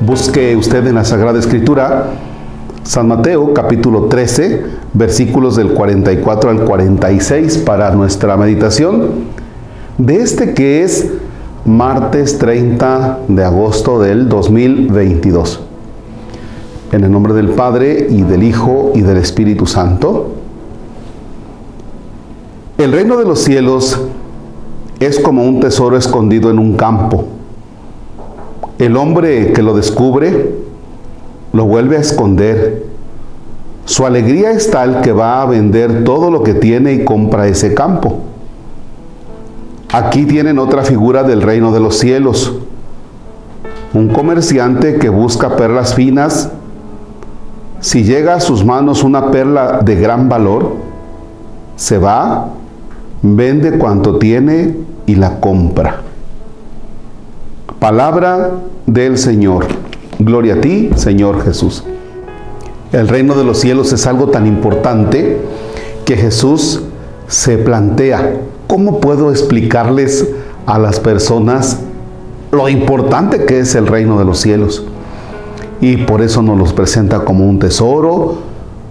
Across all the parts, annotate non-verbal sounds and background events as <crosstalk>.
Busque usted en la Sagrada Escritura San Mateo capítulo 13, versículos del 44 al 46 para nuestra meditación de este que es martes 30 de agosto del 2022. En el nombre del Padre y del Hijo y del Espíritu Santo. El reino de los cielos es como un tesoro escondido en un campo el hombre que lo descubre lo vuelve a esconder. Su alegría es tal que va a vender todo lo que tiene y compra ese campo. Aquí tienen otra figura del reino de los cielos. Un comerciante que busca perlas finas. Si llega a sus manos una perla de gran valor, se va, vende cuanto tiene y la compra. Palabra del Señor. Gloria a ti, Señor Jesús. El reino de los cielos es algo tan importante que Jesús se plantea. ¿Cómo puedo explicarles a las personas lo importante que es el reino de los cielos? Y por eso nos los presenta como un tesoro,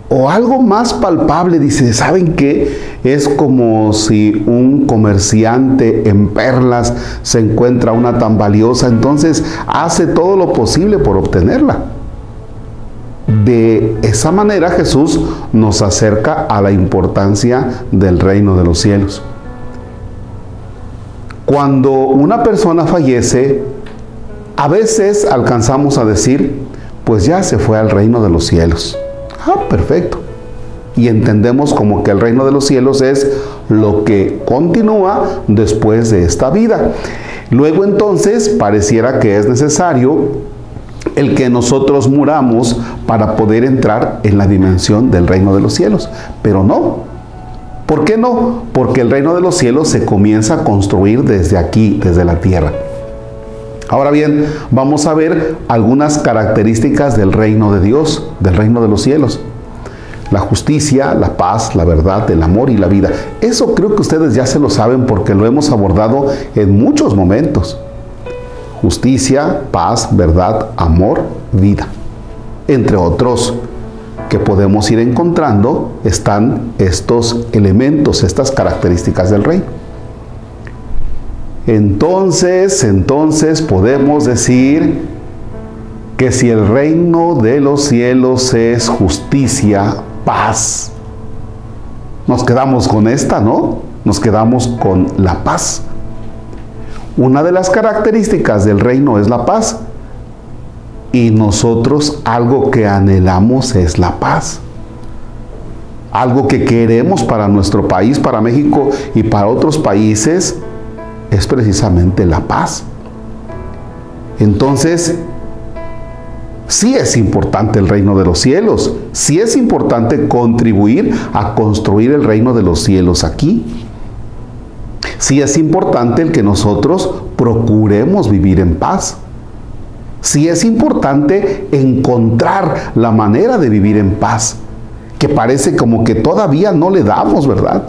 o algo más palpable, dice, ¿saben qué? Es como si un comerciante en perlas se encuentra una tan valiosa, entonces hace todo lo posible por obtenerla. De esa manera Jesús nos acerca a la importancia del reino de los cielos. Cuando una persona fallece, a veces alcanzamos a decir, pues ya se fue al reino de los cielos. Ah, perfecto. Y entendemos como que el reino de los cielos es lo que continúa después de esta vida. Luego entonces pareciera que es necesario el que nosotros muramos para poder entrar en la dimensión del reino de los cielos. Pero no. ¿Por qué no? Porque el reino de los cielos se comienza a construir desde aquí, desde la tierra. Ahora bien, vamos a ver algunas características del reino de Dios, del reino de los cielos. La justicia, la paz, la verdad, el amor y la vida. Eso creo que ustedes ya se lo saben porque lo hemos abordado en muchos momentos. Justicia, paz, verdad, amor, vida. Entre otros que podemos ir encontrando están estos elementos, estas características del reino. Entonces, entonces podemos decir que si el reino de los cielos es justicia, paz, nos quedamos con esta, ¿no? Nos quedamos con la paz. Una de las características del reino es la paz. Y nosotros algo que anhelamos es la paz. Algo que queremos para nuestro país, para México y para otros países es precisamente la paz. Entonces, sí es importante el reino de los cielos, sí es importante contribuir a construir el reino de los cielos aquí. Sí es importante el que nosotros procuremos vivir en paz. Sí es importante encontrar la manera de vivir en paz, que parece como que todavía no le damos, ¿verdad?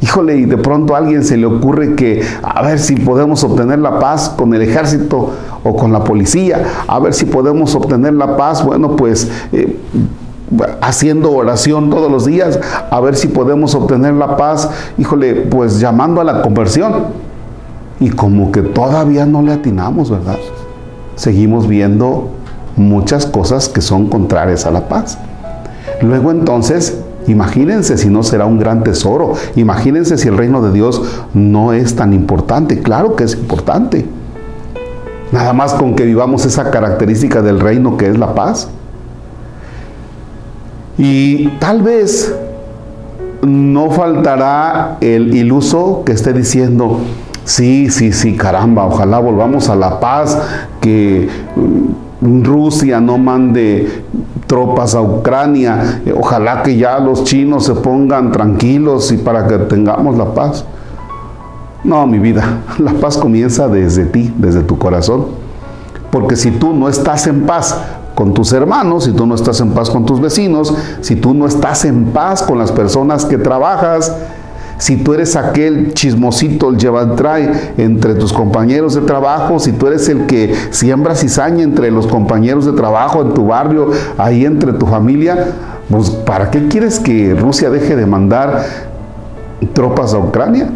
Híjole, y de pronto a alguien se le ocurre que a ver si podemos obtener la paz con el ejército o con la policía, a ver si podemos obtener la paz, bueno, pues eh, haciendo oración todos los días, a ver si podemos obtener la paz, híjole, pues llamando a la conversión. Y como que todavía no le atinamos, ¿verdad? Seguimos viendo muchas cosas que son contrarias a la paz. Luego entonces Imagínense si no será un gran tesoro. Imagínense si el reino de Dios no es tan importante. Claro que es importante. Nada más con que vivamos esa característica del reino que es la paz. Y tal vez no faltará el iluso que esté diciendo, sí, sí, sí, caramba, ojalá volvamos a la paz, que Rusia no mande tropas a Ucrania. Ojalá que ya los chinos se pongan tranquilos y para que tengamos la paz. No, mi vida, <laughs> la paz comienza desde ti, desde tu corazón. Porque si tú no estás en paz con tus hermanos, si tú no estás en paz con tus vecinos, si tú no estás en paz con las personas que trabajas, si tú eres aquel chismosito, el llevantrae entre tus compañeros de trabajo, si tú eres el que siembra cizaña entre los compañeros de trabajo, en tu barrio, ahí entre tu familia, pues ¿para qué quieres que Rusia deje de mandar tropas a Ucrania?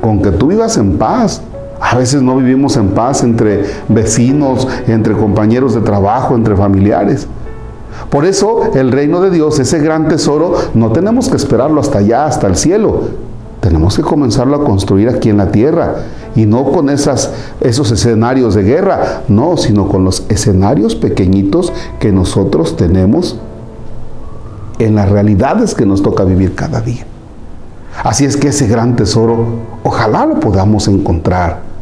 Con que tú vivas en paz. A veces no vivimos en paz entre vecinos, entre compañeros de trabajo, entre familiares. Por eso el reino de Dios, ese gran tesoro, no tenemos que esperarlo hasta allá, hasta el cielo. Tenemos que comenzarlo a construir aquí en la tierra. Y no con esos escenarios de guerra, no, sino con los escenarios pequeñitos que nosotros tenemos en las realidades que nos toca vivir cada día. Así es que ese gran tesoro, ojalá lo podamos encontrar.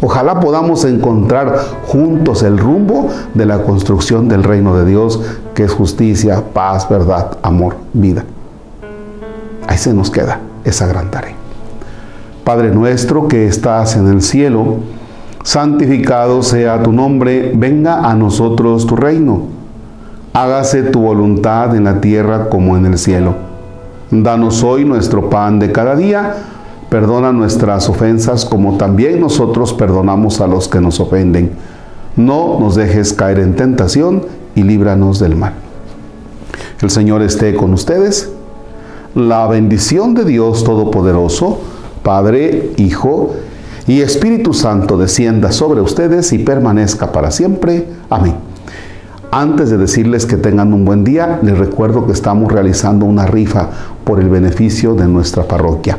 Ojalá podamos encontrar juntos el rumbo de la construcción del reino de Dios, que es justicia, paz, verdad, amor, vida. Ahí se nos queda esa gran tarea. Padre nuestro que estás en el cielo, santificado sea tu nombre, venga a nosotros tu reino. Hágase tu voluntad en la tierra como en el cielo. Danos hoy nuestro pan de cada día Perdona nuestras ofensas como también nosotros perdonamos a los que nos ofenden. No nos dejes caer en tentación y líbranos del mal. El Señor esté con ustedes. La bendición de Dios Todopoderoso, Padre, Hijo y Espíritu Santo descienda sobre ustedes y permanezca para siempre. Amén. Antes de decirles que tengan un buen día, les recuerdo que estamos realizando una rifa por el beneficio de nuestra parroquia.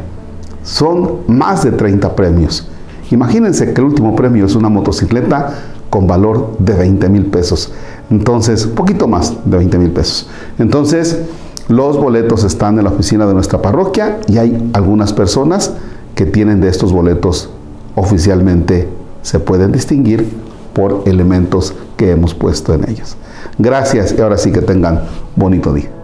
Son más de 30 premios. Imagínense que el último premio es una motocicleta con valor de 20 mil pesos. Entonces, poquito más de 20 mil pesos. Entonces, los boletos están en la oficina de nuestra parroquia y hay algunas personas que tienen de estos boletos oficialmente, se pueden distinguir por elementos que hemos puesto en ellos. Gracias y ahora sí que tengan bonito día.